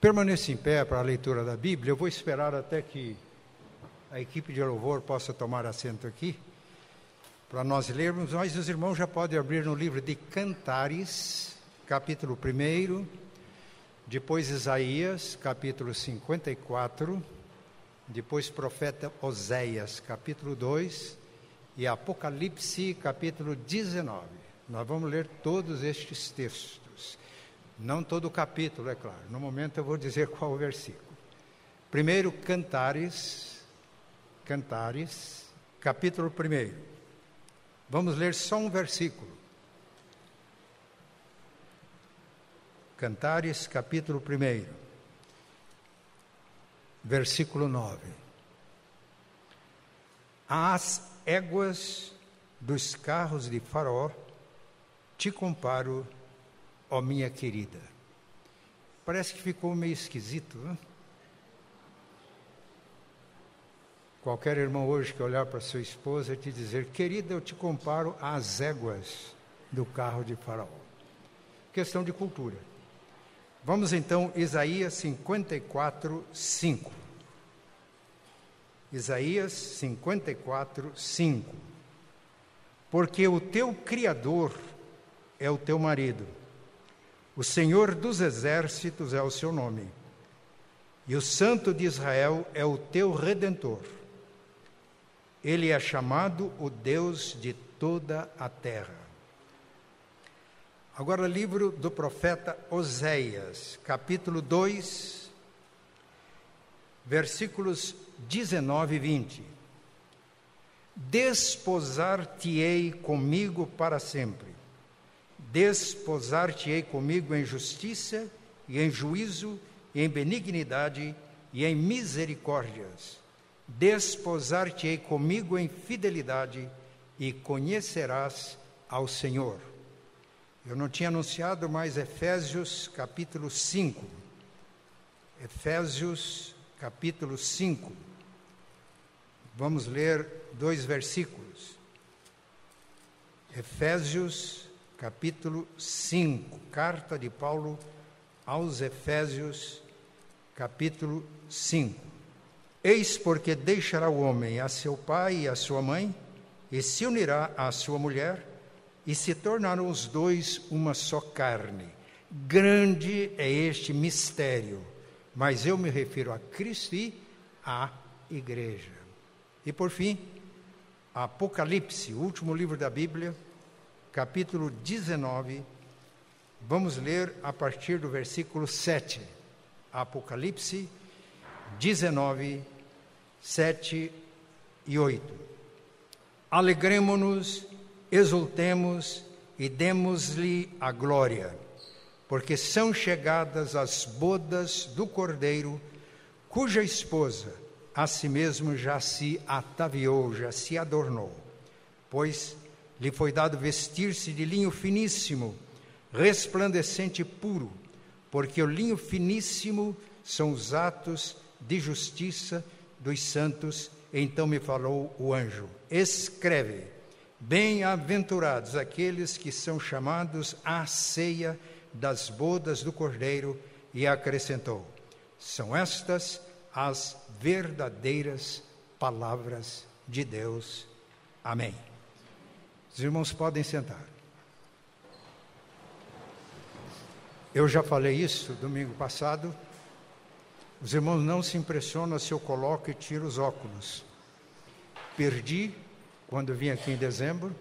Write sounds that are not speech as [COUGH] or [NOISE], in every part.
Permaneça em pé para a leitura da Bíblia. Eu vou esperar até que a equipe de louvor possa tomar assento aqui, para nós lermos, mas os irmãos já podem abrir no livro de Cantares, capítulo 1, depois Isaías, capítulo 54, depois profeta Oséias, capítulo 2, e Apocalipse, capítulo 19. Nós vamos ler todos estes textos. Não todo o capítulo, é claro. No momento eu vou dizer [LAUGHS] qual o versículo. Primeiro, Cantares, Cantares, capítulo 1. Vamos ler só um versículo. Cantares, capítulo 1, versículo 9. As éguas dos carros de Faraó te comparo ó minha querida. Parece que ficou meio esquisito, né? Qualquer irmão hoje que olhar para sua esposa e te dizer, querida, eu te comparo às éguas do carro de Faraó. Questão de cultura. Vamos então, Isaías 54, 5. Isaías 54, 5. Porque o teu Criador é o teu marido o Senhor dos exércitos é o seu nome, e o Santo de Israel é o teu redentor. Ele é chamado o Deus de toda a terra. Agora, livro do profeta Oséias, capítulo 2, versículos 19 e 20. Desposar-te-ei comigo para sempre Desposar-te-ei comigo em justiça e em juízo e em benignidade e em misericórdias. Desposar-te-ei comigo em fidelidade e conhecerás ao Senhor. Eu não tinha anunciado mais Efésios capítulo 5. Efésios capítulo 5. Vamos ler dois versículos. Efésios capítulo 5, carta de Paulo aos Efésios, capítulo 5. Eis porque deixará o homem a seu pai e a sua mãe, e se unirá à sua mulher, e se tornarão os dois uma só carne. Grande é este mistério, mas eu me refiro a Cristo e à igreja. E por fim, Apocalipse, o último livro da Bíblia, capítulo 19, vamos ler a partir do versículo 7. Apocalipse 19, 7 e 8. Alegremo-nos, exultemos e demos-lhe a glória, porque são chegadas as bodas do Cordeiro, cuja esposa a si mesmo já se ataviou, já se adornou. Pois lhe foi dado vestir-se de linho finíssimo, resplandecente e puro, porque o linho finíssimo são os atos de justiça dos santos. Então me falou o anjo: Escreve, bem-aventurados aqueles que são chamados à ceia das bodas do Cordeiro, e acrescentou: São estas as verdadeiras palavras de Deus. Amém. Os irmãos podem sentar. Eu já falei isso domingo passado. Os irmãos não se impressionam se eu coloco e tiro os óculos. Perdi quando vim aqui em dezembro,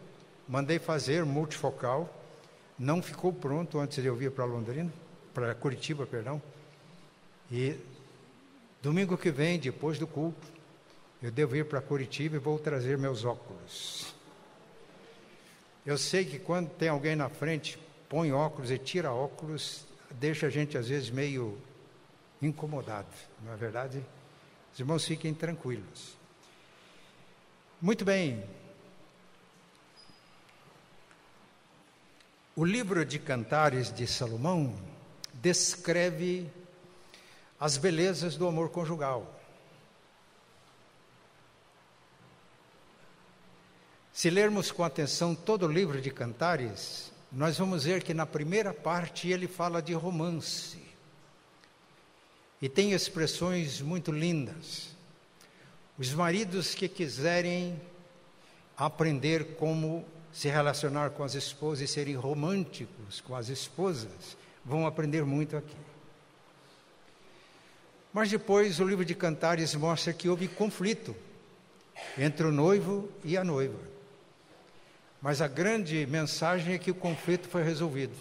mandei fazer multifocal, não ficou pronto antes de eu vir para Londrina, para Curitiba, perdão. E domingo que vem, depois do culto, eu devo ir para Curitiba e vou trazer meus óculos. Eu sei que quando tem alguém na frente, põe óculos e tira óculos, deixa a gente às vezes meio incomodado, não é verdade? Os irmãos fiquem tranquilos. Muito bem. O livro de Cantares de Salomão descreve as belezas do amor conjugal. Se lermos com atenção todo o livro de Cantares, nós vamos ver que na primeira parte ele fala de romance. e tem expressões muito lindas. Os maridos que quiserem aprender como se relacionar com as esposas e serem românticos com as esposas, vão aprender muito aqui. Mas depois o livro de Cantares mostra que houve conflito entre o noivo e a noiva. Mas a grande mensagem é que o conflito foi resolvido.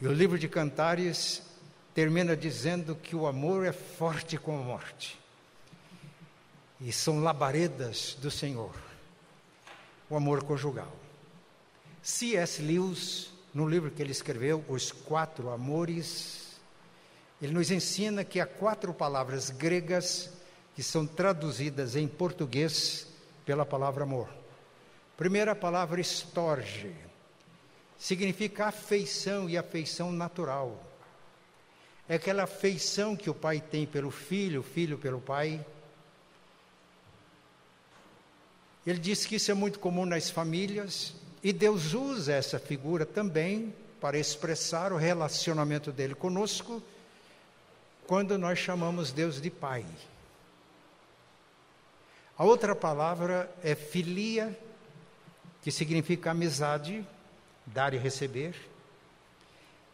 E o livro de Cantares termina dizendo que o amor é forte como a morte. E são labaredas do Senhor. O amor conjugal. C.S. Lewis, no livro que ele escreveu, Os Quatro Amores, ele nos ensina que há quatro palavras gregas que são traduzidas em português pela palavra amor. Primeira palavra, estorge, significa afeição e afeição natural. É aquela afeição que o pai tem pelo filho, o filho pelo pai. Ele diz que isso é muito comum nas famílias e Deus usa essa figura também para expressar o relacionamento dele conosco quando nós chamamos Deus de Pai. A outra palavra é filia, que significa amizade, dar e receber.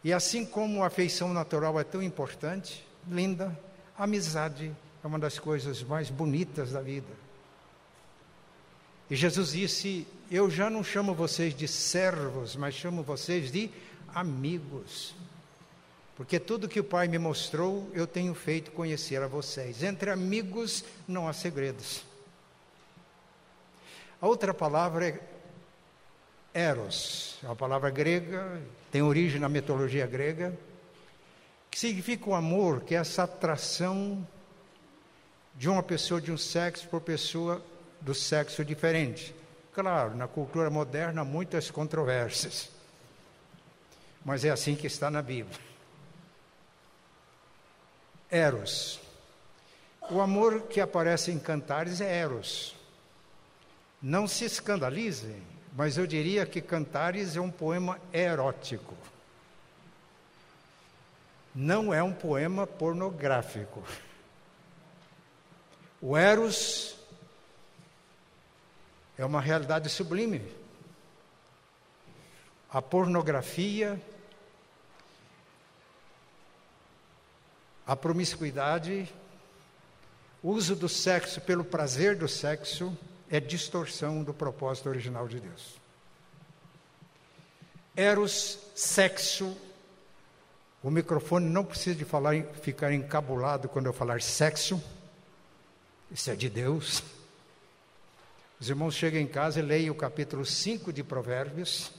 E assim como a afeição natural é tão importante, linda, a amizade é uma das coisas mais bonitas da vida. E Jesus disse: Eu já não chamo vocês de servos, mas chamo vocês de amigos. Porque tudo que o Pai me mostrou, eu tenho feito conhecer a vocês. Entre amigos não há segredos. A outra palavra é eros, é uma palavra grega, tem origem na mitologia grega, que significa o amor, que é essa atração de uma pessoa de um sexo por pessoa do sexo diferente. Claro, na cultura moderna há muitas controvérsias, mas é assim que está na Bíblia. Eros. O amor que aparece em Cantares é Eros. Não se escandalizem, mas eu diria que Cantares é um poema erótico. Não é um poema pornográfico. O Eros é uma realidade sublime. A pornografia, a promiscuidade, o uso do sexo pelo prazer do sexo, é distorção do propósito original de Deus. Eros, sexo. O microfone não precisa de falar, ficar encabulado quando eu falar sexo. Isso é de Deus. Os irmãos chegam em casa e leem o capítulo 5 de Provérbios.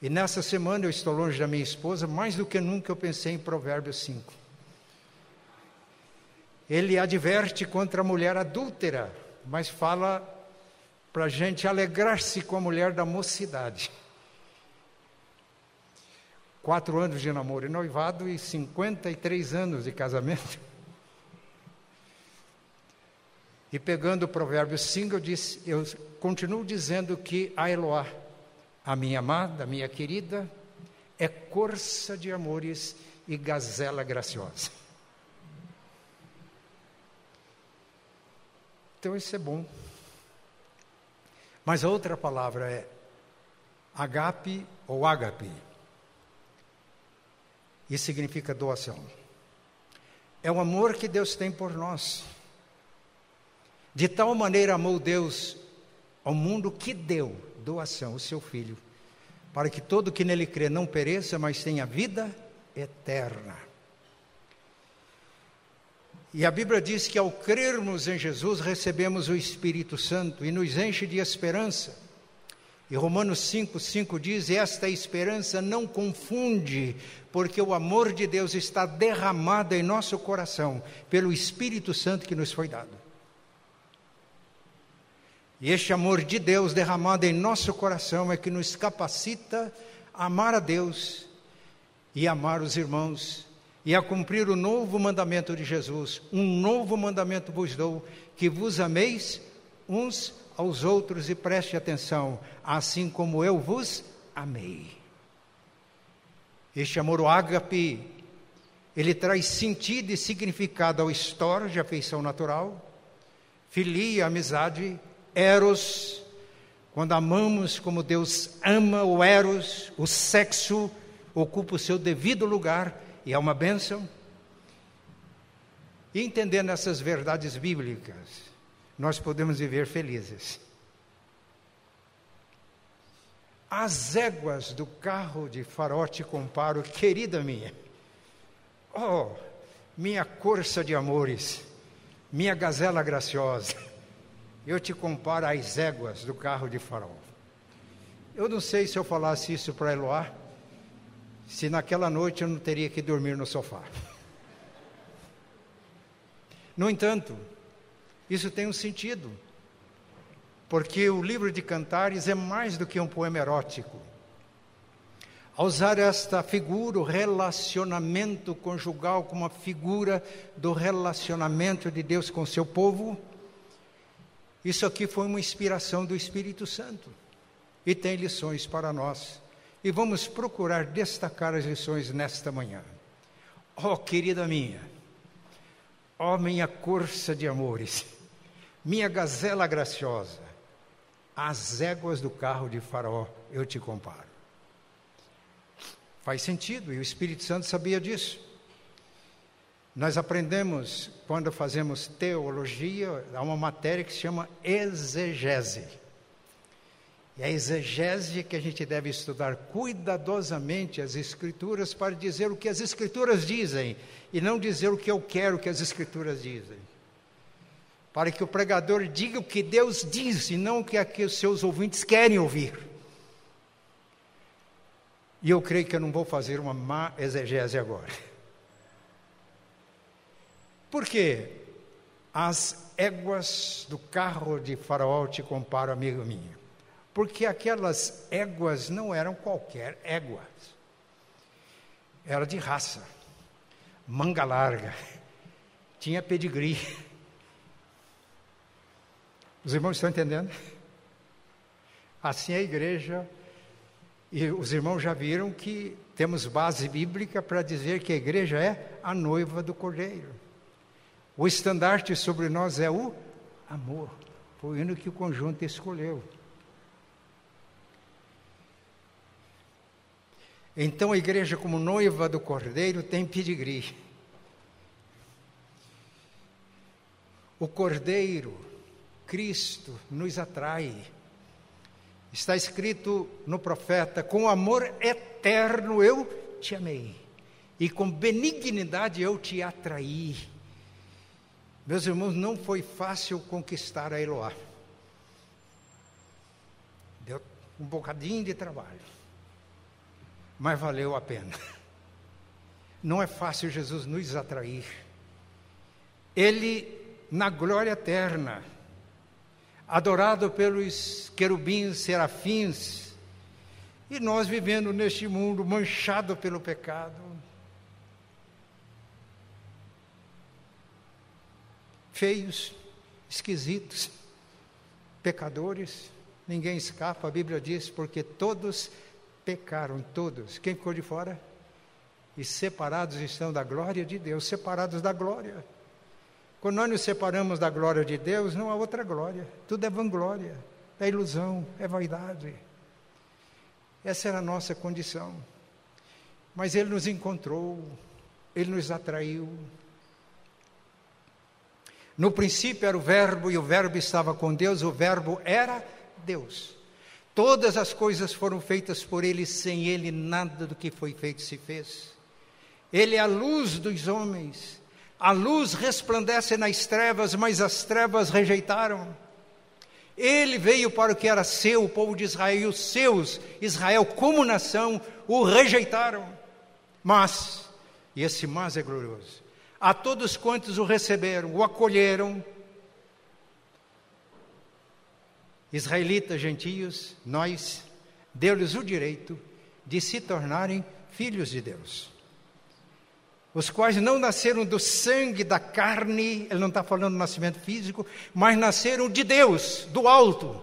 E nessa semana eu estou longe da minha esposa, mais do que nunca eu pensei em Provérbios 5. Ele adverte contra a mulher adúltera mas fala para a gente alegrar-se com a mulher da mocidade. Quatro anos de namoro e noivado e 53 anos de casamento. E pegando o provérbio 5, eu, eu continuo dizendo que a Eloá, a minha amada, a minha querida, é corça de amores e gazela graciosa. Então isso é bom. Mas a outra palavra é agape ou agape. Isso significa doação. É o amor que Deus tem por nós. De tal maneira amou Deus ao mundo que deu doação, o seu filho, para que todo que nele crê não pereça, mas tenha vida eterna. E a Bíblia diz que ao crermos em Jesus recebemos o Espírito Santo e nos enche de esperança. E Romanos 5, 5 diz: Esta esperança não confunde, porque o amor de Deus está derramado em nosso coração pelo Espírito Santo que nos foi dado. E este amor de Deus derramado em nosso coração é que nos capacita a amar a Deus e amar os irmãos e a cumprir o novo mandamento de Jesus. Um novo mandamento vos dou, que vos ameis uns aos outros e preste atenção, assim como eu vos amei. Este amor, o ágape, ele traz sentido e significado ao storge, afeição natural, filia, amizade, eros, quando amamos como Deus ama o eros, o sexo ocupa o seu devido lugar e é uma bênção. E entendendo essas verdades bíblicas, nós podemos viver felizes. As éguas do carro de farote comparo, querida minha. Oh, minha corça de amores, minha gazela graciosa. Eu te comparo às éguas do carro de farol. Eu não sei se eu falasse isso para Eloá, se naquela noite eu não teria que dormir no sofá. No entanto, isso tem um sentido, porque o livro de Cantares é mais do que um poema erótico. Ao usar esta figura, o relacionamento conjugal como uma figura do relacionamento de Deus com seu povo, isso aqui foi uma inspiração do Espírito Santo e tem lições para nós. E vamos procurar destacar as lições nesta manhã. Oh, querida minha, Ó oh, minha corça de amores, minha gazela graciosa, as éguas do carro de Faraó eu te comparo. Faz sentido, e o Espírito Santo sabia disso. Nós aprendemos, quando fazemos teologia, há uma matéria que se chama exegese. E a exegese que a gente deve estudar cuidadosamente as Escrituras para dizer o que as Escrituras dizem e não dizer o que eu quero que as Escrituras dizem. Para que o pregador diga o que Deus diz e não o que aqui os seus ouvintes querem ouvir. E eu creio que eu não vou fazer uma má exegese agora. Por quê? As éguas do carro de Faraó te comparo, amigo minha porque aquelas éguas não eram qualquer éguas. Era de raça, manga larga, [LAUGHS] tinha pedigree. [LAUGHS] Os irmãos estão entendendo? Assim é a igreja, e os irmãos já viram que temos base bíblica para dizer que a igreja é a noiva do cordeiro. O estandarte sobre nós é o amor. Foi o hino que o conjunto escolheu. Então a igreja, como noiva do cordeiro, tem pedigree. O cordeiro, Cristo, nos atrai. Está escrito no profeta: com amor eterno eu te amei, e com benignidade eu te atraí. Meus irmãos, não foi fácil conquistar a Eloá. Deu um bocadinho de trabalho mas valeu a pena. Não é fácil Jesus nos atrair. Ele, na glória eterna, adorado pelos querubins, serafins, e nós vivendo neste mundo manchado pelo pecado. Feios, esquisitos, pecadores, ninguém escapa, a Bíblia diz, porque todos pecaram todos. Quem ficou de fora? E separados estão da glória de Deus, separados da glória. Quando nós nos separamos da glória de Deus, não há outra glória. Tudo é vanglória, é ilusão, é vaidade. Essa era a nossa condição. Mas Ele nos encontrou, Ele nos atraiu. No princípio era o Verbo, e o Verbo estava com Deus, o Verbo era Deus. Todas as coisas foram feitas por Ele, sem Ele nada do que foi feito se fez. Ele é a luz dos homens. A luz resplandece nas trevas, mas as trevas rejeitaram. Ele veio para o que era seu, o povo de Israel, e os seus, Israel como nação, o rejeitaram. Mas, e esse mas é glorioso, a todos quantos o receberam, o acolheram, israelitas, gentios, nós, deu-lhes o direito de se tornarem filhos de Deus. Os quais não nasceram do sangue da carne, ele não está falando do nascimento físico, mas nasceram de Deus, do alto.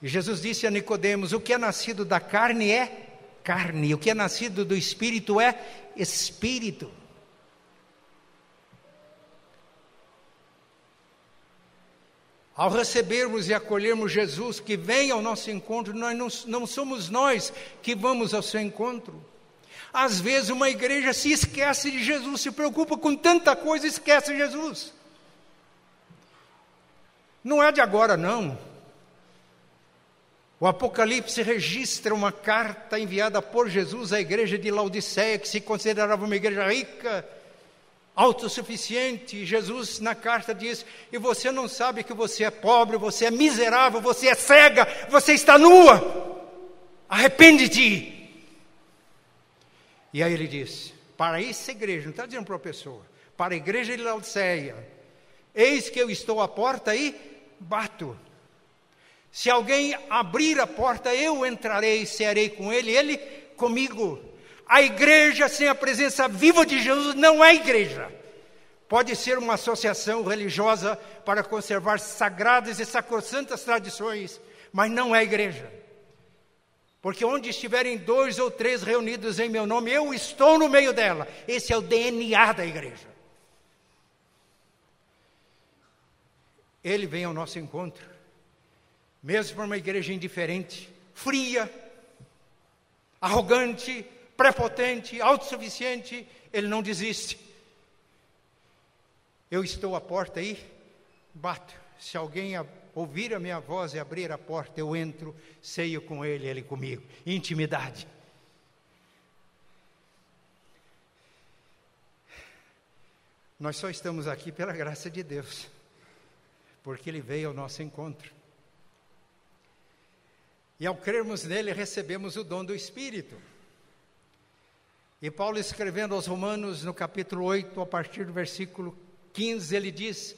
E Jesus disse a Nicodemos: o que é nascido da carne é carne. O que é nascido do espírito é espírito. Ao recebermos e acolhermos Jesus que vem ao nosso encontro, nós não, não somos nós que vamos ao seu encontro. Às vezes uma igreja se esquece de Jesus, se preocupa com tanta coisa esquece Jesus. Não é de agora, não. O Apocalipse registra uma carta enviada por Jesus à igreja de Laodiceia, que se considerava uma igreja rica, autossuficiente. Jesus, na carta, diz: E você não sabe que você é pobre, você é miserável, você é cega, você está nua. Arrepende-te. E aí ele diz: Para essa igreja, não está dizendo para uma pessoa, para a igreja de Laodiceia, eis que eu estou à porta e bato. Se alguém abrir a porta, eu entrarei cearei com ele, ele comigo. A igreja sem a presença viva de Jesus não é igreja. Pode ser uma associação religiosa para conservar sagradas e sacrossantas tradições, mas não é igreja. Porque onde estiverem dois ou três reunidos em meu nome, eu estou no meio dela. Esse é o DNA da igreja. Ele vem ao nosso encontro mesmo para uma igreja indiferente, fria, arrogante, prepotente, autossuficiente, ele não desiste. Eu estou à porta aí, bato. Se alguém ouvir a minha voz e abrir a porta, eu entro, ceio com ele, ele comigo. Intimidade. Nós só estamos aqui pela graça de Deus, porque Ele veio ao nosso encontro. E ao crermos nele, recebemos o dom do Espírito. E Paulo, escrevendo aos Romanos, no capítulo 8, a partir do versículo 15, ele diz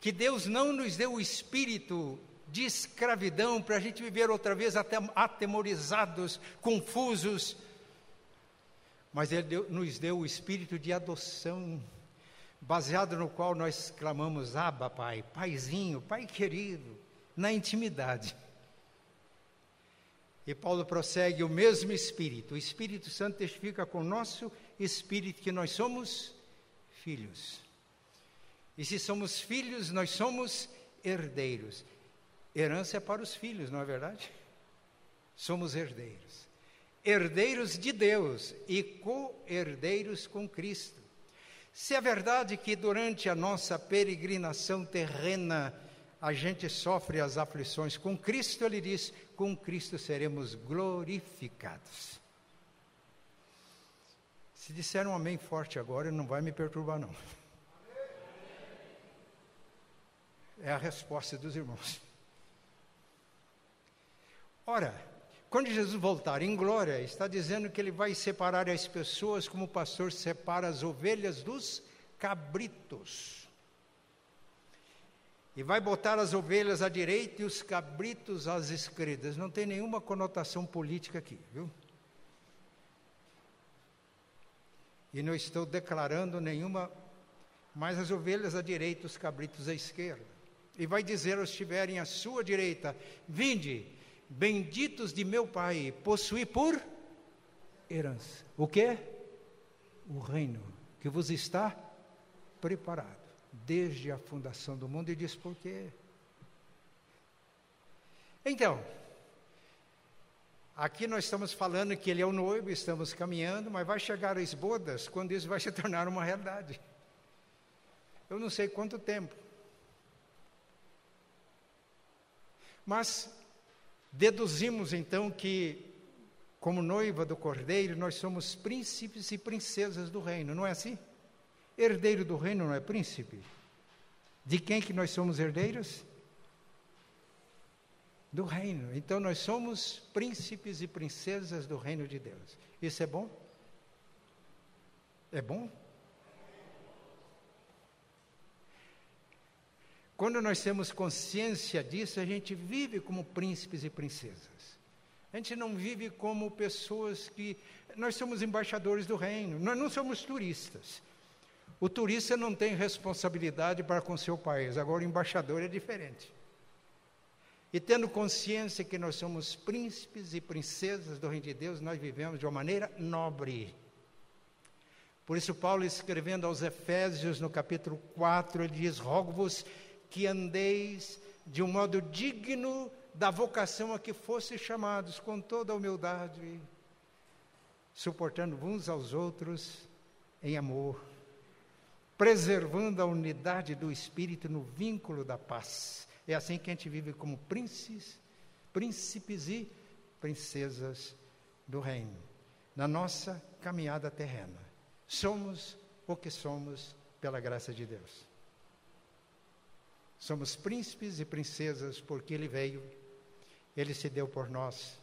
que Deus não nos deu o espírito de escravidão para a gente viver outra vez até atemorizados, confusos, mas Ele deu, nos deu o espírito de adoção, baseado no qual nós clamamos: Abba, Pai, Paizinho, Pai querido, na intimidade. E Paulo prossegue: o mesmo Espírito, o Espírito Santo testifica com o nosso espírito que nós somos filhos. E se somos filhos, nós somos herdeiros. Herança é para os filhos, não é verdade? Somos herdeiros. Herdeiros de Deus e co-herdeiros com Cristo. Se é verdade que durante a nossa peregrinação terrena, a gente sofre as aflições. Com Cristo, ele diz: com Cristo seremos glorificados. Se disser um amém forte agora, não vai me perturbar, não. É a resposta dos irmãos. Ora, quando Jesus voltar em glória, está dizendo que ele vai separar as pessoas como o pastor separa as ovelhas dos cabritos. E vai botar as ovelhas à direita e os cabritos às esquerdas. Não tem nenhuma conotação política aqui, viu? E não estou declarando nenhuma, mas as ovelhas à direita, os cabritos à esquerda. E vai dizer aos que estiverem à sua direita: Vinde, benditos de meu Pai, possuí por herança. O que? O reino que vos está preparado desde a fundação do mundo e diz por quê. Então, aqui nós estamos falando que ele é o noivo, estamos caminhando, mas vai chegar as bodas quando isso vai se [LAUGHS] tornar uma realidade. Eu não sei quanto tempo. Mas deduzimos então que, como noiva do cordeiro, nós somos príncipes e princesas do reino, não é assim? Herdeiro do reino não é príncipe? De quem que nós somos herdeiros? Do reino. Então nós somos príncipes e princesas do reino de Deus. Isso é bom? É bom? Quando nós temos consciência disso, a gente vive como príncipes e princesas. A gente não vive como pessoas que. Nós somos embaixadores do reino, nós não somos turistas. O turista não tem responsabilidade para com seu país, agora o embaixador é diferente. E tendo consciência que nós somos príncipes e princesas do Reino de Deus, nós vivemos de uma maneira nobre. Por isso, Paulo, escrevendo aos Efésios, no capítulo 4, ele diz: Rogo-vos que andeis de um modo digno da vocação a que fosse chamados, com toda humildade, suportando uns aos outros em amor, preservando a unidade do espírito no vínculo da paz. É assim que a gente vive como príncipes, príncipes e princesas do reino, na nossa caminhada terrena. Somos o que somos pela graça de Deus. Somos príncipes e princesas porque Ele veio, Ele se deu por nós.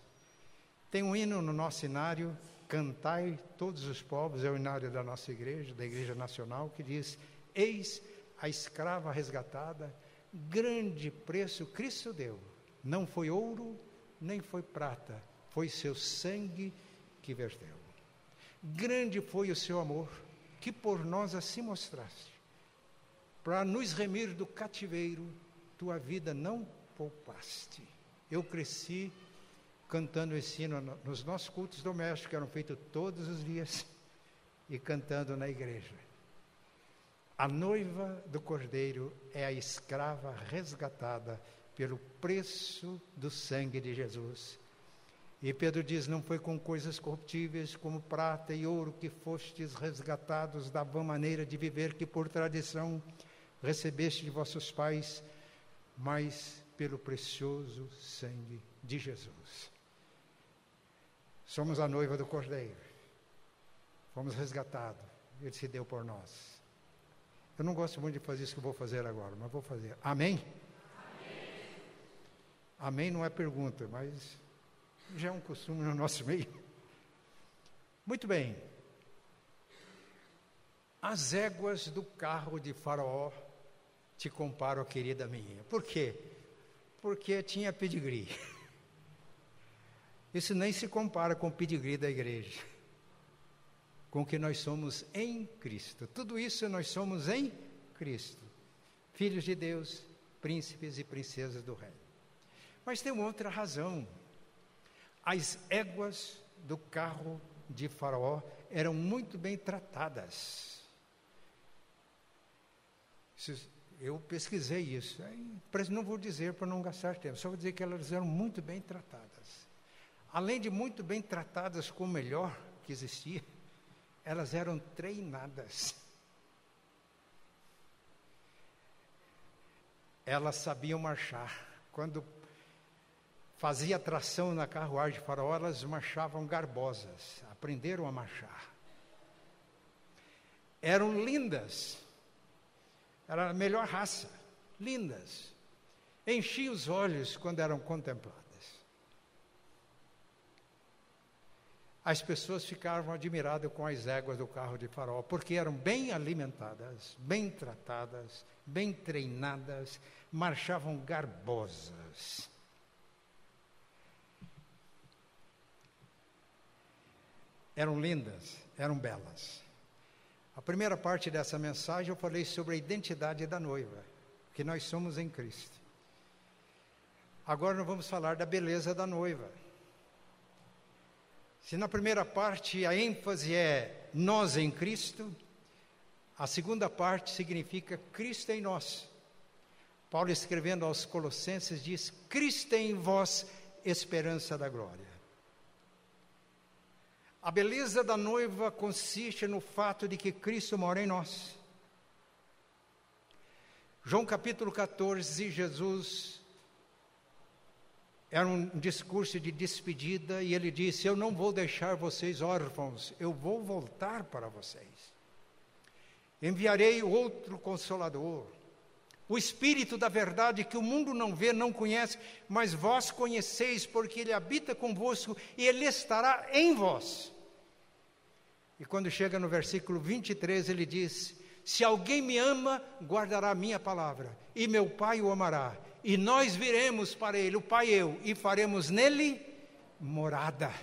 Tem um hino no nosso cenário, Cantai todos os povos, é o hinário da nossa igreja, da Igreja Nacional, que diz: Eis a escrava resgatada, grande preço Cristo deu. Não foi ouro, nem foi prata, foi seu sangue que verteu. Grande foi o seu amor, que por nós assim mostraste para nos remir do cativeiro, tua vida não poupaste. Eu cresci cantando esse hino nos nossos cultos domésticos, que eram feitos todos os dias, e cantando na igreja. A noiva do cordeiro é a escrava resgatada pelo preço do sangue de Jesus. E Pedro diz: Não foi com coisas corruptíveis como prata e ouro que fostes resgatados da vã maneira de viver que por tradição recebeste de vossos pais, mas pelo precioso sangue de Jesus. Somos a noiva do Cordeiro. Fomos resgatados. Ele se deu por nós. Eu não gosto muito de fazer isso que eu vou fazer agora, mas vou fazer. Amém? Amém, Amém não é pergunta, mas já é um costume no nosso meio. Muito bem. As éguas do carro de Faraó te comparo, querida minha. Por quê? Porque tinha pedigree. [LAUGHS] Isso nem se compara com o pedigree da igreja. Com o que nós somos em Cristo. Tudo isso nós somos em Cristo. Filhos de Deus, príncipes e princesas do reino. Mas tem outra razão. As éguas do carro de Faraó eram muito bem tratadas. Eu pesquisei isso. Não vou dizer para não gastar tempo, só vou dizer que elas eram muito bem tratadas. Além de muito bem tratadas com o melhor que existia, elas eram treinadas. Elas sabiam marchar. Quando fazia tração na carruagem de faraó, elas marchavam garbosas, aprenderam a marchar. Eram lindas era a melhor raça, lindas. Enchia os olhos quando eram contempladas. As pessoas ficavam admiradas com as éguas do carro de farol, porque eram bem alimentadas, bem tratadas, bem treinadas, marchavam garbosas. Eram lindas, eram belas. A primeira parte dessa mensagem eu falei sobre a identidade da noiva, que nós somos em Cristo. Agora nós vamos falar da beleza da noiva. Se na primeira parte a ênfase é nós em Cristo, a segunda parte significa Cristo em nós. Paulo escrevendo aos Colossenses diz: Cristo em vós, esperança da glória. A beleza da noiva consiste no fato de que Cristo mora em nós. João capítulo 14, Jesus era um discurso de despedida e ele disse: Eu não vou deixar vocês órfãos, eu vou voltar para vocês. Enviarei outro consolador, o Espírito da verdade que o mundo não vê, não conhece, mas vós conheceis, porque ele habita convosco e ele estará em vós. E quando chega no versículo 23, ele diz: Se alguém me ama, guardará a minha palavra, e meu Pai o amará, e nós viremos para ele, o Pai e eu, e faremos nele morada.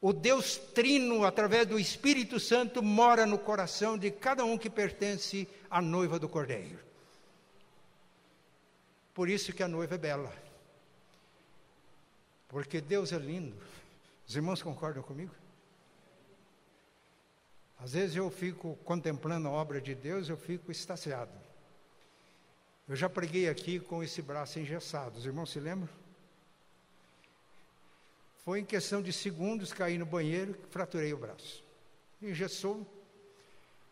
O Deus Trino, através do Espírito Santo, mora no coração de cada um que pertence à noiva do Cordeiro. Por isso que a noiva é bela. Porque Deus é lindo. Os irmãos concordam comigo? Às vezes eu fico contemplando a obra de Deus, eu fico extasiado. Eu já preguei aqui com esse braço engessado. Os irmãos se lembram? Foi em questão de segundos caí no banheiro fraturei o braço. Engessou.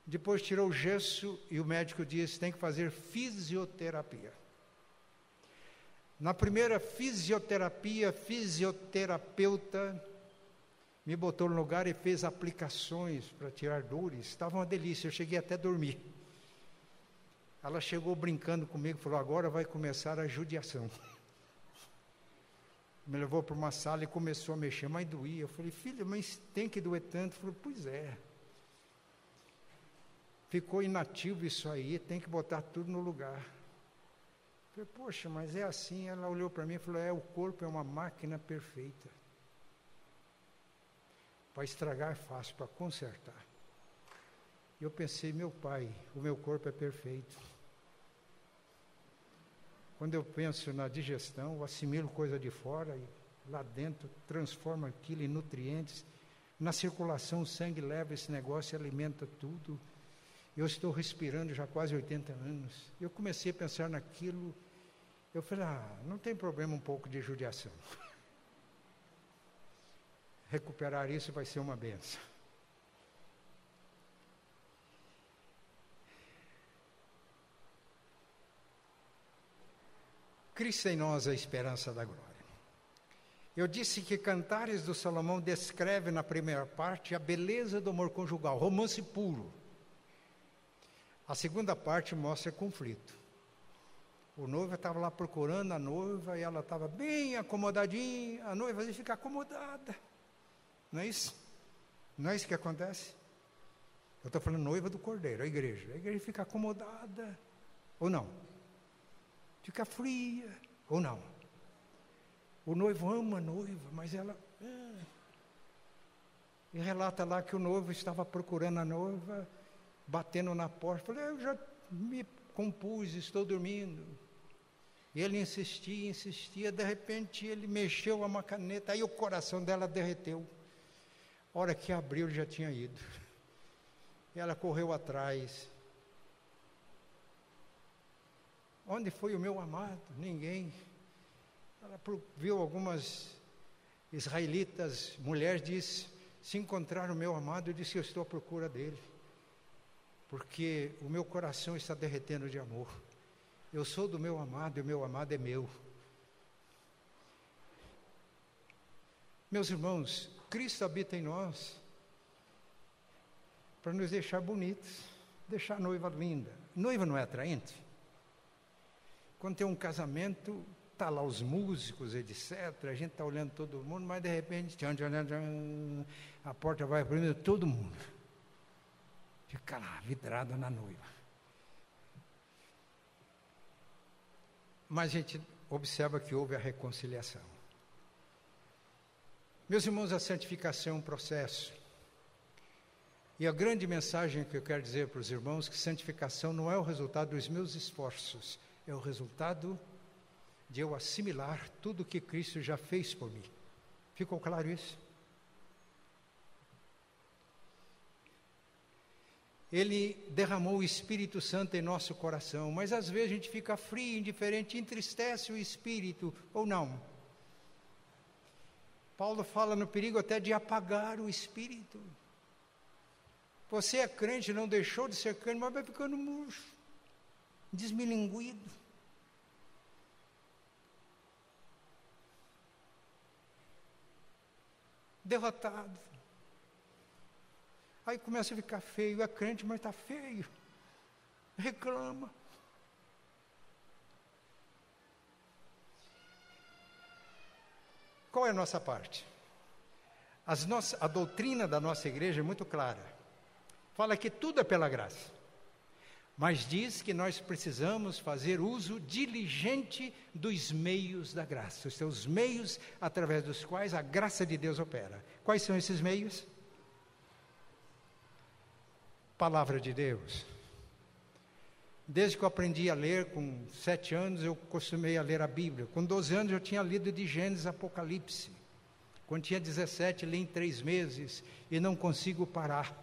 Depois tirou o gesso e o médico disse: tem que fazer fisioterapia. Na primeira fisioterapia, fisioterapeuta me botou no lugar e fez aplicações para tirar dores. Estava uma delícia, eu cheguei até a dormir. Ela chegou brincando comigo, falou: agora vai começar a judiação. [LAUGHS] Me levou para uma sala e começou a mexer, mas doía. Eu falei, filha, mas tem que doer tanto? Falei, pois é. Ficou inativo isso aí, tem que botar tudo no lugar. Eu falei, poxa, mas é assim. Ela olhou para mim e falou: é, o corpo é uma máquina perfeita. Para estragar é fácil, para consertar. Eu pensei, meu pai, o meu corpo é perfeito. Quando eu penso na digestão, eu assimilo coisa de fora e lá dentro transforma aquilo em nutrientes. Na circulação, o sangue leva esse negócio e alimenta tudo. Eu estou respirando já quase 80 anos. Eu comecei a pensar naquilo. Eu falei, ah, não tem problema um pouco de judiação [LAUGHS] recuperar isso vai ser uma benção. Cristo em nós a esperança da glória. Eu disse que Cantares do Salomão descreve na primeira parte a beleza do amor conjugal, romance puro. A segunda parte mostra conflito. O noivo estava lá procurando a noiva e ela estava bem acomodadinha, a noiva fica acomodada. Não é isso? Não é isso que acontece? Eu estou falando noiva do cordeiro, a igreja. A igreja fica acomodada, ou não? Fica fria, ou não? O noivo ama a noiva, mas ela. É. E relata lá que o noivo estava procurando a noiva, batendo na porta. Falei, eu já me compus, estou dormindo. E ele insistia, insistia, de repente ele mexeu a uma caneta, aí o coração dela derreteu. A hora que abriu, ele já tinha ido. E ela correu atrás. Onde foi o meu amado? Ninguém. Ela viu algumas israelitas, mulheres, disse: Se encontrar o meu amado, eu disse: Eu estou à procura dele. Porque o meu coração está derretendo de amor. Eu sou do meu amado e o meu amado é meu. Meus irmãos, Cristo habita em nós para nos deixar bonitos, deixar a noiva linda. Noiva não é atraente? Quando tem um casamento, tá lá os músicos, etc. A gente está olhando todo mundo, mas de repente, tchan, tchan, tchan, a porta vai abrindo todo mundo. Fica lá, vidrado na noiva. Mas a gente observa que houve a reconciliação. Meus irmãos, a santificação é um processo. E a grande mensagem que eu quero dizer para os irmãos é que santificação não é o resultado dos meus esforços, é o resultado de eu assimilar tudo o que Cristo já fez por mim. Ficou claro isso? Ele derramou o Espírito Santo em nosso coração, mas às vezes a gente fica frio, indiferente, entristece o Espírito, ou não. Paulo fala no perigo até de apagar o espírito. Você é crente, não deixou de ser crente, mas vai ficando murcho, desmilinguido. Derrotado. Aí começa a ficar feio, é crente, mas está feio. Reclama. Qual é a nossa parte? Nossas, a doutrina da nossa igreja é muito clara. Fala que tudo é pela graça. Mas diz que nós precisamos fazer uso diligente dos meios da graça, os seus meios através dos quais a graça de Deus opera. Quais são esses meios? Palavra de Deus, Desde que eu aprendi a ler, com sete anos, eu costumei a ler a Bíblia. Com 12 anos, eu tinha lido de Gênesis Apocalipse. Quando tinha 17, li em três meses e não consigo parar,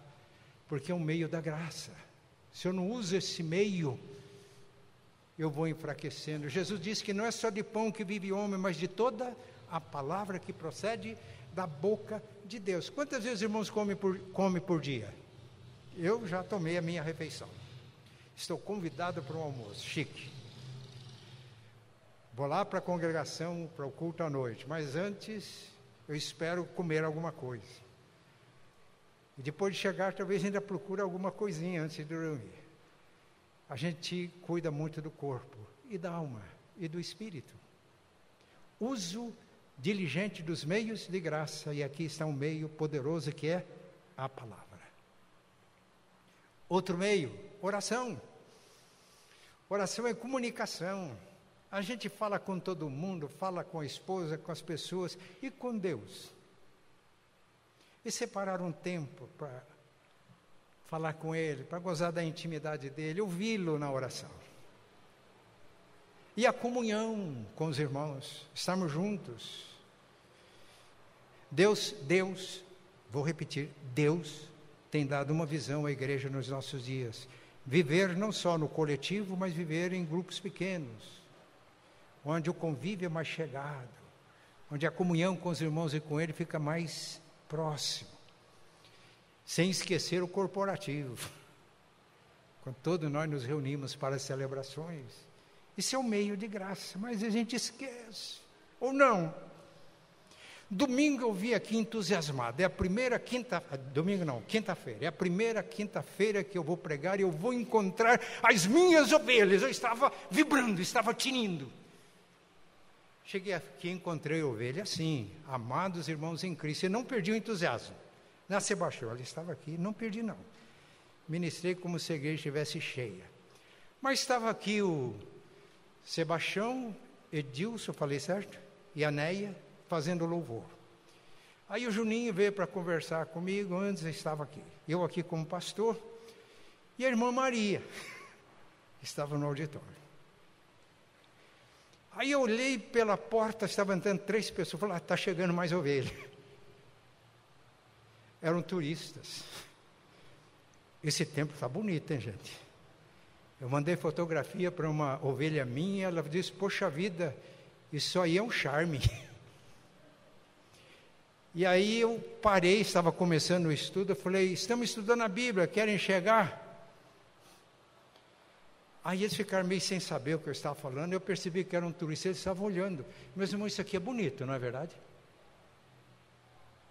porque é um meio da graça. Se eu não uso esse meio, eu vou enfraquecendo. Jesus disse que não é só de pão que vive o homem, mas de toda a palavra que procede da boca de Deus. Quantas vezes irmãos comem por, come por dia? Eu já tomei a minha refeição. Estou convidado para um almoço, chique. Vou lá para a congregação, para o culto à noite, mas antes eu espero comer alguma coisa. E depois de chegar, talvez ainda procure alguma coisinha antes de dormir. A gente cuida muito do corpo e da alma e do espírito. Uso diligente dos meios de graça, e aqui está um meio poderoso que é a palavra. Outro meio, oração. Oração é comunicação. A gente fala com todo mundo, fala com a esposa, com as pessoas e com Deus. E separar um tempo para falar com Ele, para gozar da intimidade dele, ouvi-lo na oração. E a comunhão com os irmãos, estarmos juntos. Deus, Deus, vou repetir, Deus tem dado uma visão à igreja nos nossos dias. Viver não só no coletivo, mas viver em grupos pequenos, onde o convívio é mais chegado, onde a comunhão com os irmãos e com ele fica mais próximo, sem esquecer o corporativo. [LAUGHS] Quando todos nós nos reunimos para as celebrações, isso é um meio de graça, mas a gente esquece, ou não. Domingo eu vim aqui entusiasmado. É a primeira quinta, domingo não, quinta-feira. É a primeira quinta-feira que eu vou pregar e eu vou encontrar as minhas ovelhas. Eu estava vibrando, estava tinindo. Cheguei aqui e encontrei ovelha assim, amados irmãos em Cristo. E não perdi o entusiasmo. Na Sebastião, ela estava aqui, não perdi não. Ministrei como se a igreja estivesse cheia. Mas estava aqui o Sebastião, Edilson, falei certo? E a Neia fazendo louvor. Aí o Juninho veio para conversar comigo, antes estava aqui. Eu aqui como pastor, e a irmã Maria [LAUGHS] estava no auditório. Aí eu olhei pela porta, estava entrando três pessoas, falei, está ah, chegando mais ovelha. [LAUGHS] Eram turistas. Esse tempo está bonito, hein, gente? Eu mandei fotografia para uma ovelha minha, ela disse, poxa vida, isso aí é um charme. [LAUGHS] E aí eu parei, estava começando o estudo, eu falei, estamos estudando a Bíblia, querem chegar? Aí eles ficaram meio sem saber o que eu estava falando, eu percebi que eram turistas, eles estavam olhando. Meus irmãos, isso aqui é bonito, não é verdade?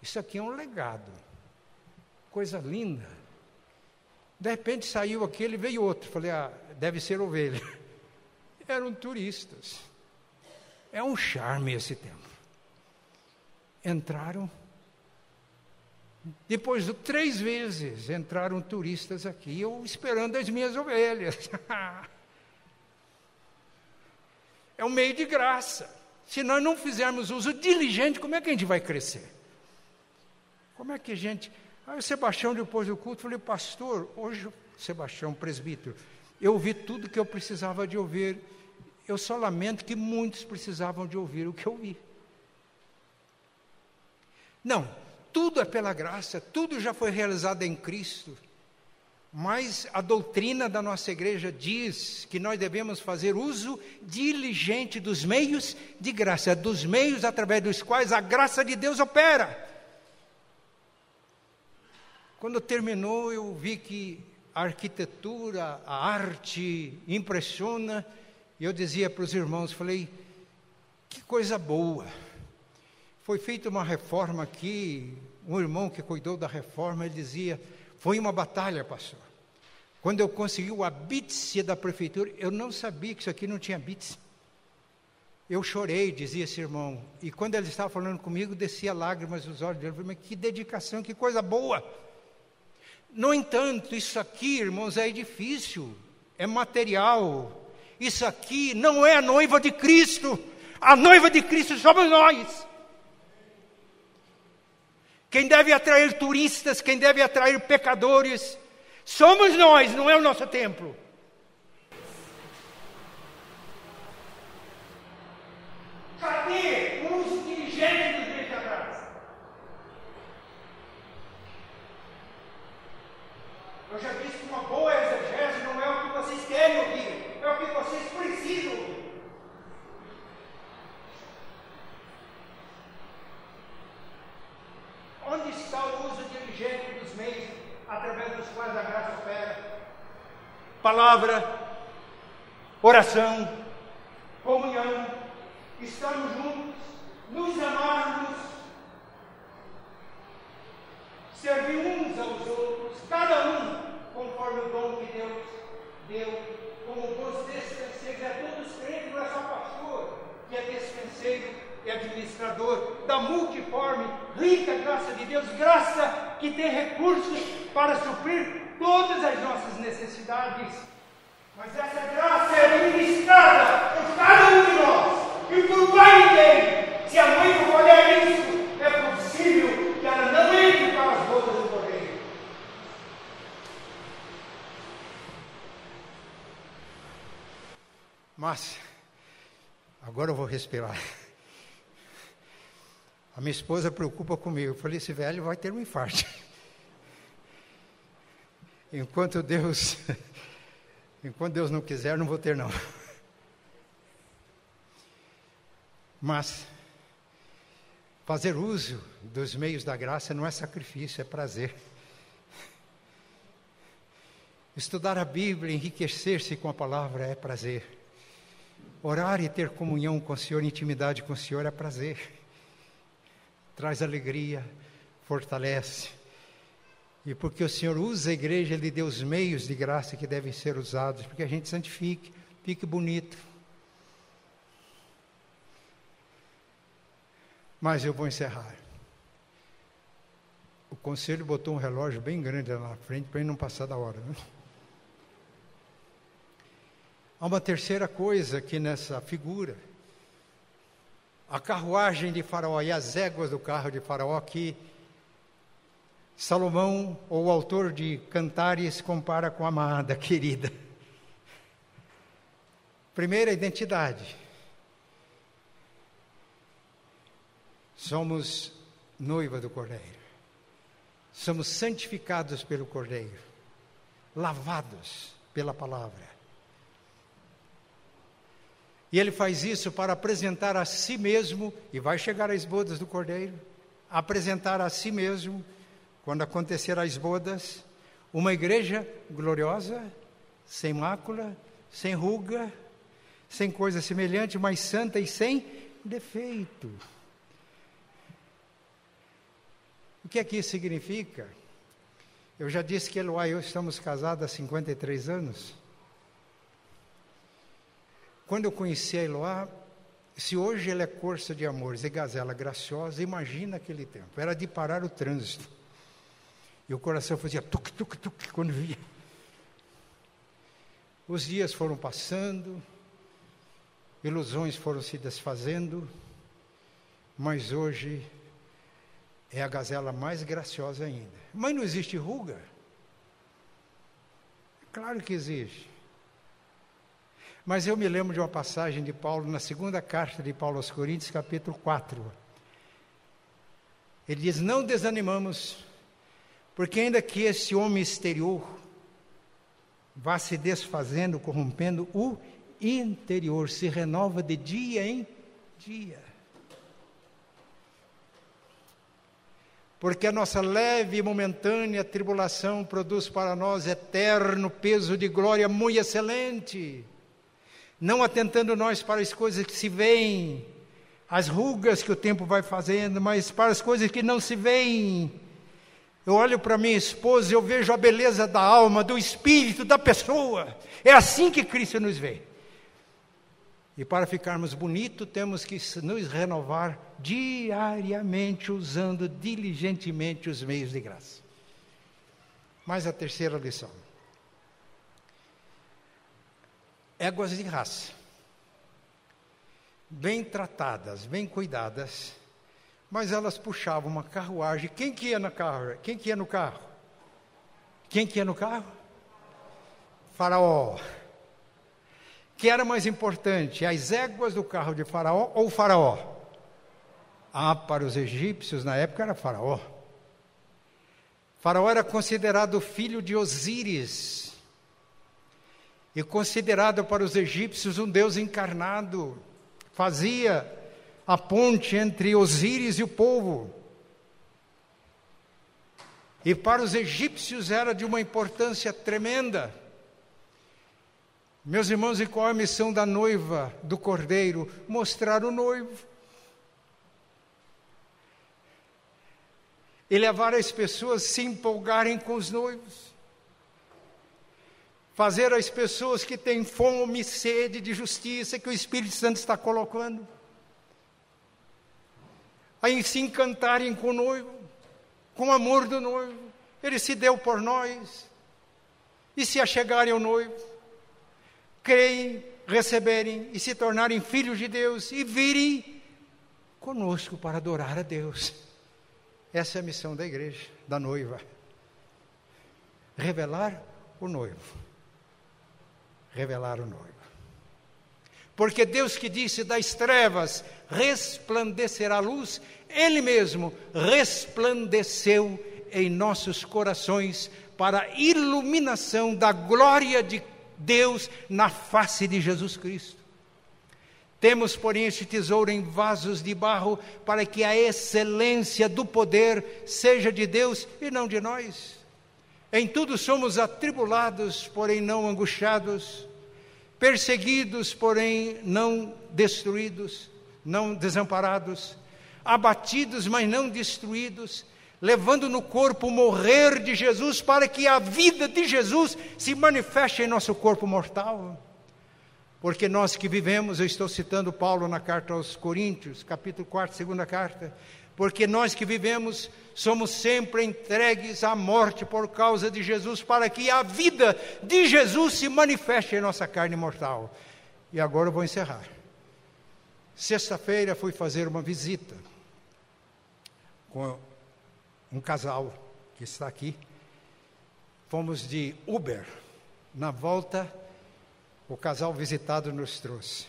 Isso aqui é um legado. Coisa linda. De repente saiu aquele, veio outro. Falei, ah, deve ser ovelha. [LAUGHS] Eram turistas. É um charme esse tempo entraram. Depois de três vezes entraram turistas aqui, eu esperando as minhas ovelhas. [LAUGHS] é um meio de graça. Se nós não fizermos uso diligente, como é que a gente vai crescer? Como é que a gente. Aí o Sebastião, depois do culto, falei, pastor, hoje, Sebastião, presbítero, eu ouvi tudo que eu precisava de ouvir. Eu só lamento que muitos precisavam de ouvir o que eu ouvi. Não, tudo é pela graça, tudo já foi realizado em Cristo. Mas a doutrina da nossa igreja diz que nós devemos fazer uso diligente dos meios de graça, dos meios através dos quais a graça de Deus opera. Quando terminou, eu vi que a arquitetura, a arte impressiona, e eu dizia para os irmãos, falei, que coisa boa. Foi feita uma reforma aqui, um irmão que cuidou da reforma, ele dizia: Foi uma batalha, pastor. Quando eu consegui o habite da prefeitura, eu não sabia que isso aqui não tinha habite. Eu chorei, dizia esse irmão. E quando ele estava falando comigo, descia lágrimas nos olhos dele. Eu falei, mas que dedicação, que coisa boa. No entanto, isso aqui, irmãos, é difícil, é material. Isso aqui não é a noiva de Cristo. A noiva de Cristo somos nós quem deve atrair turistas, quem deve atrair pecadores, somos nós, não é o nosso templo. Cadê? Palavra, oração, comunhão, estamos juntos, nos amarmos, servir uns aos outros, cada um conforme o dom que Deus deu, como bons despenseiros, é todos crentes, não é só pastor, que é despenseiro e administrador da multiforme, rica graça de Deus, graça que tem recursos para suprir todas as nossas necessidades. Mas essa graça é ministrada por cada um de nós e por mais ninguém. Se a mãe não olhar isso, é possível que ela não entre para as bodas do correio. Mas, agora eu vou respirar. A minha esposa preocupa comigo. Eu falei: esse velho vai ter um infarto. Enquanto Deus, [LAUGHS] enquanto Deus não quiser, não vou ter não. [LAUGHS] Mas fazer uso dos meios da graça não é sacrifício, é prazer. [LAUGHS] Estudar a Bíblia, enriquecer-se com a palavra é prazer. Orar e ter comunhão com o Senhor, intimidade com o Senhor é prazer traz alegria, fortalece. E porque o Senhor usa a igreja, Ele deu os meios de graça que devem ser usados, porque a gente santifique, fique bonito. Mas eu vou encerrar. O conselho botou um relógio bem grande lá na frente para ele não passar da hora. Né? Há uma terceira coisa aqui nessa figura a carruagem de Faraó e as éguas do carro de Faraó que Salomão, ou o autor de Cantares, compara com a amada [LAUGHS] querida. Primeira identidade. Somos noiva do Cordeiro. Somos santificados pelo Cordeiro, lavados pela palavra. E ele faz isso para apresentar a si mesmo, e vai chegar às bodas do cordeiro, apresentar a si mesmo, quando acontecer as bodas, uma igreja gloriosa, sem mácula, sem ruga, sem coisa semelhante, mas santa e sem defeito. O que é que isso significa? Eu já disse que Eloá e eu estamos casados há 53 anos. Quando eu conheci a Eloá, se hoje ela é corça de amores e gazela graciosa, imagina aquele tempo. Era de parar o trânsito. E o coração fazia tuc, tuc, tuc quando via. Os dias foram passando, ilusões foram se desfazendo, mas hoje é a gazela mais graciosa ainda. Mas não existe ruga? Claro que existe. Mas eu me lembro de uma passagem de Paulo na segunda carta de Paulo aos Coríntios, capítulo 4. Ele diz: Não desanimamos, porque ainda que esse homem exterior vá se desfazendo, corrompendo, o interior se renova de dia em dia. Porque a nossa leve e momentânea tribulação produz para nós eterno peso de glória muito excelente não atentando nós para as coisas que se veem, as rugas que o tempo vai fazendo, mas para as coisas que não se veem. Eu olho para minha esposa e eu vejo a beleza da alma, do espírito, da pessoa. É assim que Cristo nos vê. E para ficarmos bonitos, temos que nos renovar diariamente, usando diligentemente os meios de graça. Mas a terceira lição. éguas de raça, bem tratadas, bem cuidadas, mas elas puxavam uma carruagem. Quem que ia no carro? Quem que ia no carro? Quem que ia no carro? Faraó. que era mais importante, as éguas do carro de Faraó ou Faraó? Ah, para os egípcios na época era Faraó. Faraó era considerado filho de Osíris e considerado para os egípcios um deus encarnado. Fazia a ponte entre Osíris e o povo. E para os egípcios era de uma importância tremenda. Meus irmãos, e qual é a missão da noiva do cordeiro? Mostrar o noivo. E levar as pessoas a se empolgarem com os noivos. Fazer as pessoas que têm fome e sede de justiça que o Espírito Santo está colocando. A se encantarem com o noivo, com o amor do noivo. Ele se deu por nós. E se achegarem ao noivo creem, receberem e se tornarem filhos de Deus e virem conosco para adorar a Deus. Essa é a missão da igreja, da noiva. Revelar o noivo. Revelar o noivo. Porque Deus que disse das trevas resplandecerá a luz, Ele mesmo resplandeceu em nossos corações para a iluminação da glória de Deus na face de Jesus Cristo. Temos, porém, este tesouro em vasos de barro, para que a excelência do poder seja de Deus e não de nós. Em tudo somos atribulados, porém não angustiados, perseguidos, porém não destruídos, não desamparados, abatidos, mas não destruídos, levando no corpo o morrer de Jesus, para que a vida de Jesus se manifeste em nosso corpo mortal. Porque nós que vivemos, eu estou citando Paulo na carta aos Coríntios, capítulo 4, segunda carta, porque nós que vivemos somos sempre entregues à morte por causa de Jesus, para que a vida de Jesus se manifeste em nossa carne mortal. E agora eu vou encerrar. Sexta-feira fui fazer uma visita com um casal que está aqui. Fomos de Uber. Na volta, o casal visitado nos trouxe.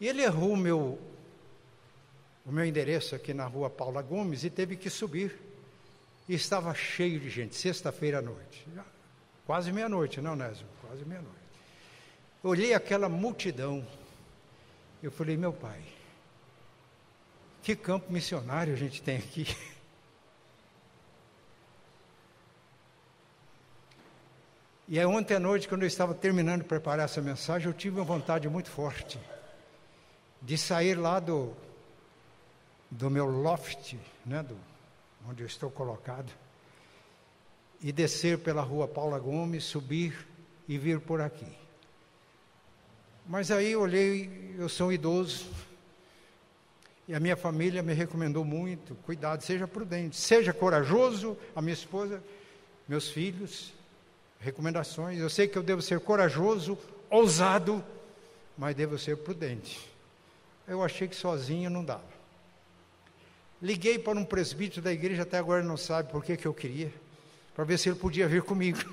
E ele errou meu, o meu endereço aqui na rua Paula Gomes e teve que subir. E estava cheio de gente, sexta-feira à noite. Quase meia-noite, não, Nésio? Quase meia-noite. Olhei aquela multidão. Eu falei, meu pai, que campo missionário a gente tem aqui. [LAUGHS] E aí, ontem à noite, quando eu estava terminando de preparar essa mensagem, eu tive uma vontade muito forte de sair lá do, do meu loft, né, do, onde eu estou colocado, e descer pela rua Paula Gomes, subir e vir por aqui. Mas aí eu olhei, eu sou um idoso, e a minha família me recomendou muito: cuidado, seja prudente, seja corajoso, a minha esposa, meus filhos, recomendações. Eu sei que eu devo ser corajoso, ousado, mas devo ser prudente. Eu achei que sozinho não dava. Liguei para um presbítero da igreja, até agora não sabe por que, que eu queria, para ver se ele podia vir comigo.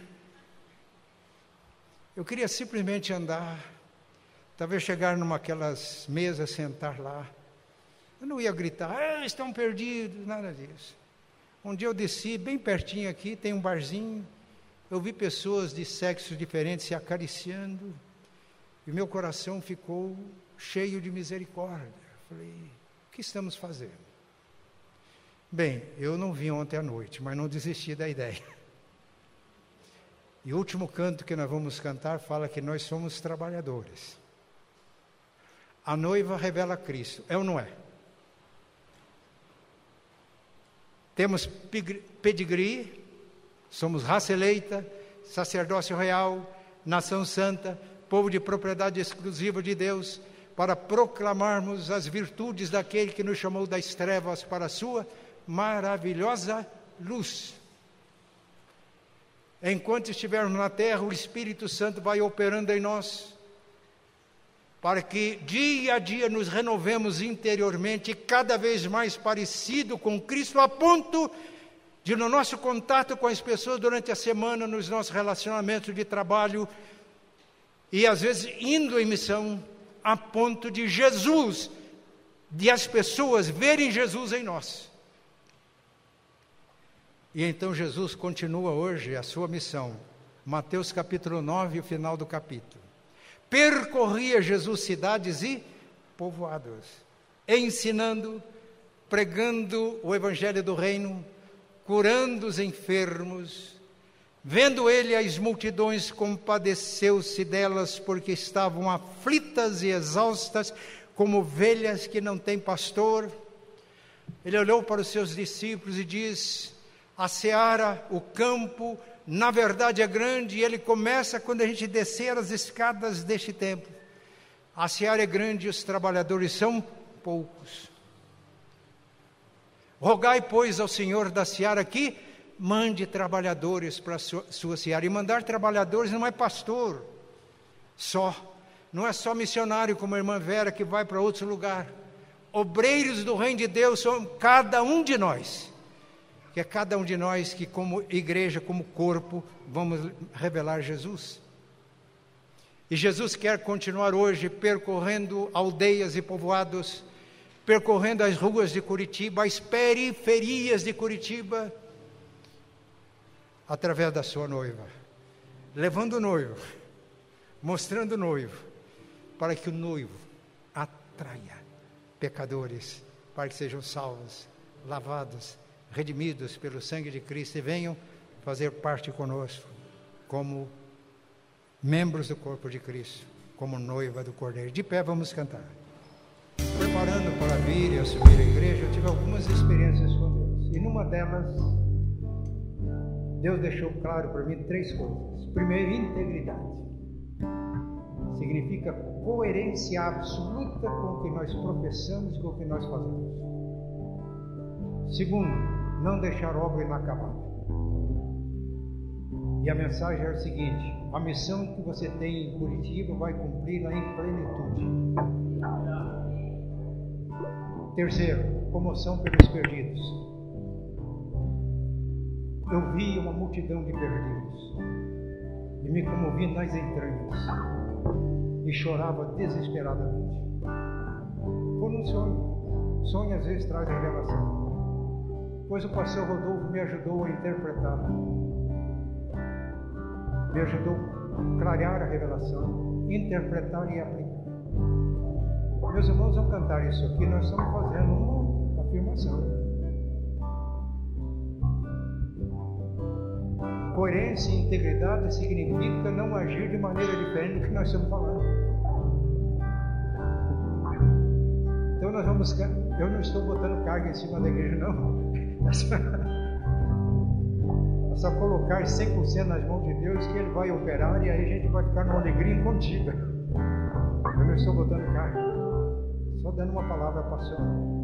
Eu queria simplesmente andar, talvez chegar numa aquelas mesas, sentar lá. Eu não ia gritar, ah, estão perdidos, nada disso. Um dia eu desci, bem pertinho aqui, tem um barzinho, eu vi pessoas de sexos diferentes se acariciando e meu coração ficou cheio de misericórdia. Falei, o que estamos fazendo? Bem, eu não vi ontem à noite, mas não desisti da ideia. E o último canto que nós vamos cantar fala que nós somos trabalhadores. A noiva revela Cristo, é ou não é? Temos pedigree, Somos raça eleita, sacerdócio real, nação santa, povo de propriedade exclusiva de Deus, para proclamarmos as virtudes daquele que nos chamou das trevas para a sua maravilhosa luz. Enquanto estivermos na terra, o Espírito Santo vai operando em nós, para que dia a dia nos renovemos interiormente, cada vez mais parecido com Cristo, a ponto de no nosso contato com as pessoas durante a semana, nos nossos relacionamentos de trabalho, e às vezes indo em missão a ponto de Jesus, de as pessoas verem Jesus em nós. E então Jesus continua hoje a sua missão. Mateus capítulo 9, o final do capítulo. Percorria Jesus cidades e povoados, ensinando, pregando o evangelho do reino, curando os enfermos. Vendo ele as multidões, compadeceu-se delas, porque estavam aflitas e exaustas, como ovelhas que não têm pastor. Ele olhou para os seus discípulos e disse: A seara, o campo, na verdade é grande, e ele começa quando a gente descer as escadas deste templo. A seara é grande e os trabalhadores são poucos. Rogai, pois, ao Senhor da seara que mande trabalhadores para a sua, sua seara. E mandar trabalhadores não é pastor só, não é só missionário como a irmã Vera que vai para outro lugar. Obreiros do reino de Deus são cada um de nós. Que é cada um de nós que, como igreja, como corpo, vamos revelar Jesus. E Jesus quer continuar hoje percorrendo aldeias e povoados, percorrendo as ruas de Curitiba, as periferias de Curitiba, através da sua noiva, levando o noivo, mostrando o noivo, para que o noivo atraia pecadores, para que sejam salvos, lavados, redimidos pelo sangue de Cristo e venham fazer parte conosco como membros do corpo de Cristo, como noiva do Cordeiro. De pé vamos cantar. Preparando para vir e assumir a igreja, eu tive algumas experiências com Deus. E numa delas, Deus deixou claro para mim três coisas. Primeiro, integridade. Significa coerência absoluta com o que nós professamos e com o que nós fazemos. Segundo, não deixar obra inacabada. E a mensagem é o seguinte: a missão que você tem em Curitiba vai cumpri-la em plenitude. Terceiro, comoção pelos perdidos. Eu vi uma multidão de perdidos e me comovi nas entranhas e chorava desesperadamente. Foi um sonho. Sonho às vezes traz revelação. Pois o pastor Rodolfo me ajudou a interpretar me ajudou a clarear a revelação, interpretar e aplicar. Meus irmãos, ao cantar isso aqui, nós estamos fazendo uma afirmação. Coerência e integridade significa não agir de maneira diferente do que nós estamos falando. Então nós vamos. Eu não estou botando carga em cima da igreja, não. Só colocar 100% nas mãos de Deus que Ele vai operar e aí a gente vai ficar numa alegria incontida. Eu não estou botando carne, só dando uma palavra passional.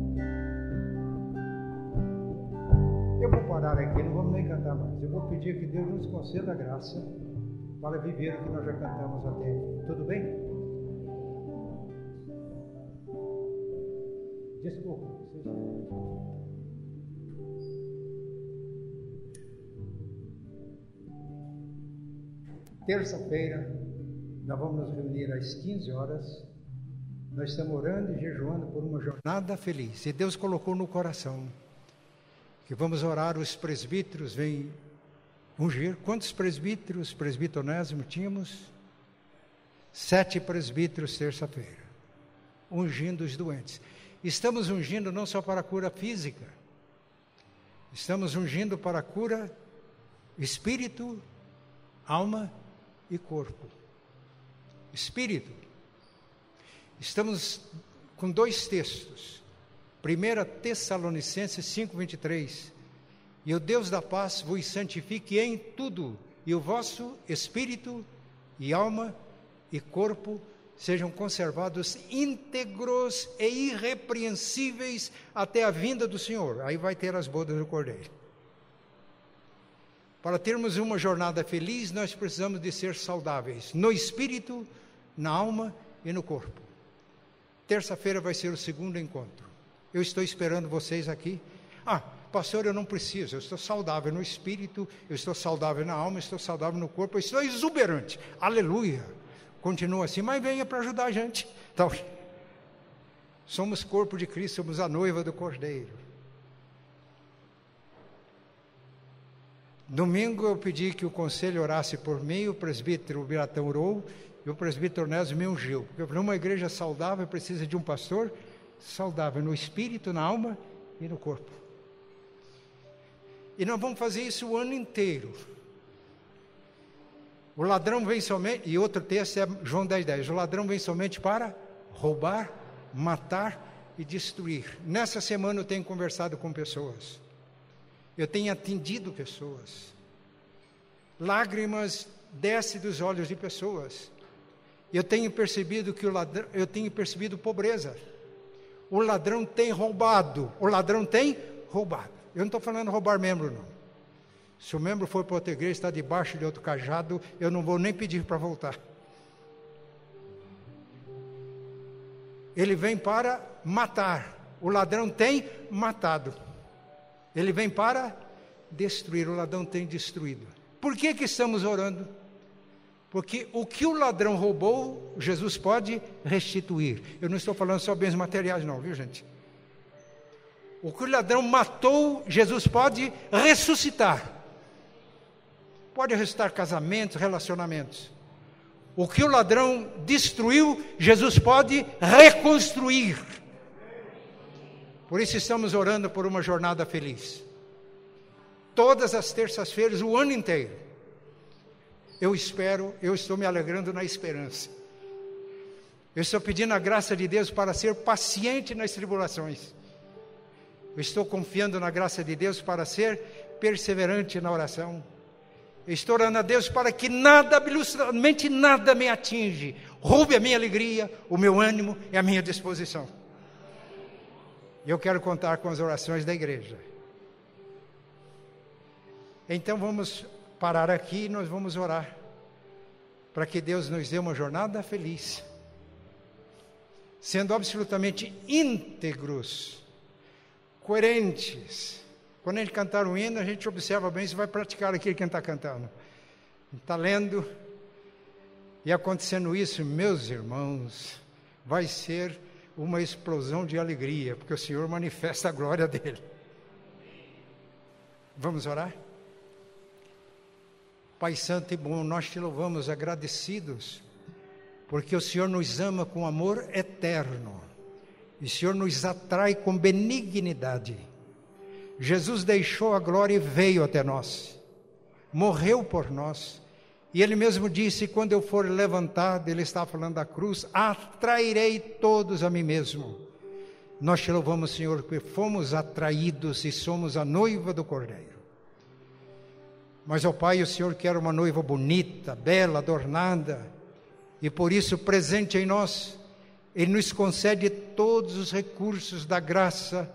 Eu vou parar aqui, não vamos nem cantar mais. Eu vou pedir que Deus nos conceda a graça para viver o que nós já cantamos até aqui. Tudo bem? Desculpa, Terça-feira, nós vamos nos reunir às 15 horas. Nós estamos orando e jejuando por uma jornada feliz. E Deus colocou no coração que vamos orar. Os presbíteros vêm ungir. Quantos presbíteros, presbitonésimo tínhamos? Sete presbíteros terça-feira, ungindo os doentes. Estamos ungindo não só para a cura física, estamos ungindo para a cura espírito, alma e corpo. Espírito. Estamos com dois textos. 1 Tessalonicenses 5:23. E o Deus da paz vos santifique em tudo, e o vosso espírito e alma e corpo sejam conservados íntegros e irrepreensíveis até a vinda do Senhor. Aí vai ter as bodas do Cordeiro. Para termos uma jornada feliz, nós precisamos de ser saudáveis no espírito, na alma e no corpo. Terça-feira vai ser o segundo encontro. Eu estou esperando vocês aqui. Ah, pastor, eu não preciso, eu estou saudável no espírito, eu estou saudável na alma, eu estou saudável no corpo, eu estou exuberante. Aleluia! continua assim, mas venha para ajudar a gente. Então, somos corpo de Cristo, somos a noiva do Cordeiro. Domingo eu pedi que o conselho orasse por mim, o presbítero Biratão orou e o presbítero Nésio me ungiu. Porque uma igreja saudável precisa de um pastor saudável no espírito, na alma e no corpo. E nós vamos fazer isso o ano inteiro. O ladrão vem somente, e outro texto é João 10, 10. O ladrão vem somente para roubar, matar e destruir. Nessa semana eu tenho conversado com pessoas. Eu tenho atendido pessoas. Lágrimas descem dos olhos de pessoas. Eu tenho percebido que o ladrão, eu tenho percebido pobreza. O ladrão tem roubado. O ladrão tem roubado. Eu não estou falando roubar membro, não. Se o membro for para outra igreja, está debaixo de outro cajado, eu não vou nem pedir para voltar. Ele vem para matar. O ladrão tem matado. Ele vem para destruir. O ladrão tem destruído. Por que, que estamos orando? Porque o que o ladrão roubou, Jesus pode restituir. Eu não estou falando só bens materiais, não, viu gente? O que o ladrão matou, Jesus pode ressuscitar. Pode ressuscitar casamentos, relacionamentos. O que o ladrão destruiu, Jesus pode reconstruir. Por isso estamos orando por uma jornada feliz. Todas as terças-feiras, o ano inteiro. Eu espero, eu estou me alegrando na esperança. Eu estou pedindo a graça de Deus para ser paciente nas tribulações. Eu estou confiando na graça de Deus para ser perseverante na oração. Eu estou orando a Deus para que nada, absolutamente nada me atinge, roube a minha alegria, o meu ânimo e a minha disposição. E eu quero contar com as orações da igreja. Então vamos parar aqui e nós vamos orar para que Deus nos dê uma jornada feliz, sendo absolutamente íntegros, coerentes. Quando a gente cantar um hino, a gente observa bem se vai praticar aquilo que gente está cantando. Está lendo e acontecendo isso, meus irmãos, vai ser uma explosão de alegria, porque o Senhor manifesta a glória dele. Vamos orar? Pai Santo e bom, nós te louvamos agradecidos, porque o Senhor nos ama com amor eterno, e o Senhor nos atrai com benignidade. Jesus deixou a glória e veio até nós, morreu por nós, e ele mesmo disse: quando eu for levantado, ele está falando da cruz, atrairei todos a mim mesmo. Nós te louvamos, Senhor, porque fomos atraídos e somos a noiva do Cordeiro. Mas, ó Pai, o Senhor quer uma noiva bonita, bela, adornada, e por isso, presente em nós, Ele nos concede todos os recursos da graça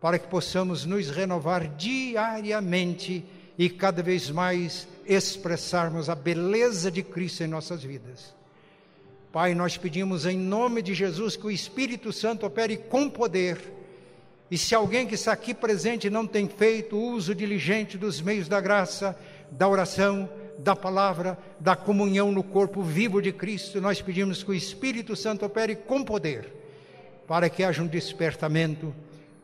para que possamos nos renovar diariamente e cada vez mais expressarmos a beleza de Cristo em nossas vidas. Pai, nós pedimos em nome de Jesus que o Espírito Santo opere com poder. E se alguém que está aqui presente não tem feito uso diligente dos meios da graça, da oração, da palavra, da comunhão no corpo vivo de Cristo, nós pedimos que o Espírito Santo opere com poder, para que haja um despertamento,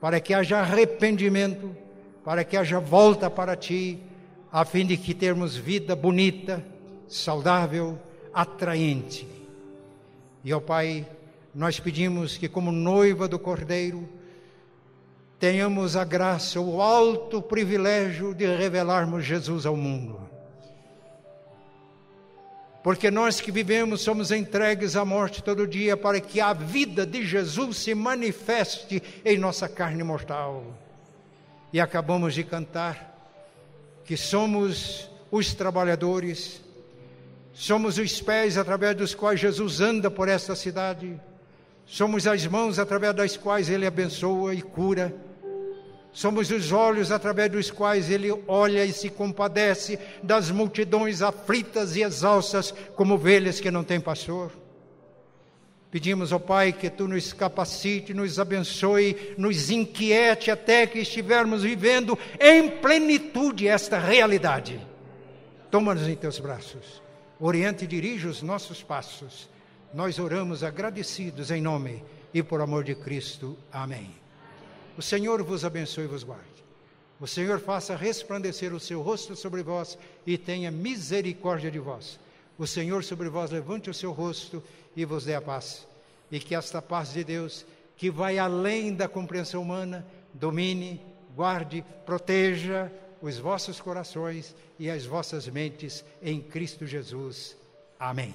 para que haja arrependimento, para que haja volta para Ti, a fim de que termos vida bonita, saudável, atraente. E, ó Pai, nós pedimos que, como noiva do Cordeiro, tenhamos a graça, o alto privilégio de revelarmos Jesus ao mundo. Porque nós que vivemos somos entregues à morte todo dia para que a vida de Jesus se manifeste em nossa carne mortal. E acabamos de cantar que somos os trabalhadores, somos os pés através dos quais Jesus anda por esta cidade, somos as mãos através das quais Ele abençoa e cura, somos os olhos através dos quais Ele olha e se compadece das multidões aflitas e exaustas como ovelhas que não têm pastor. Pedimos ao Pai que tu nos capacite, nos abençoe, nos inquiete até que estivermos vivendo em plenitude esta realidade. Toma-nos em teus braços. oriente e dirija os nossos passos. Nós oramos agradecidos em nome e por amor de Cristo. Amém. O Senhor vos abençoe e vos guarde. O Senhor faça resplandecer o seu rosto sobre vós e tenha misericórdia de vós. O Senhor sobre vós levante o seu rosto e vos dê a paz. E que esta paz de Deus, que vai além da compreensão humana, domine, guarde, proteja os vossos corações e as vossas mentes em Cristo Jesus. Amém.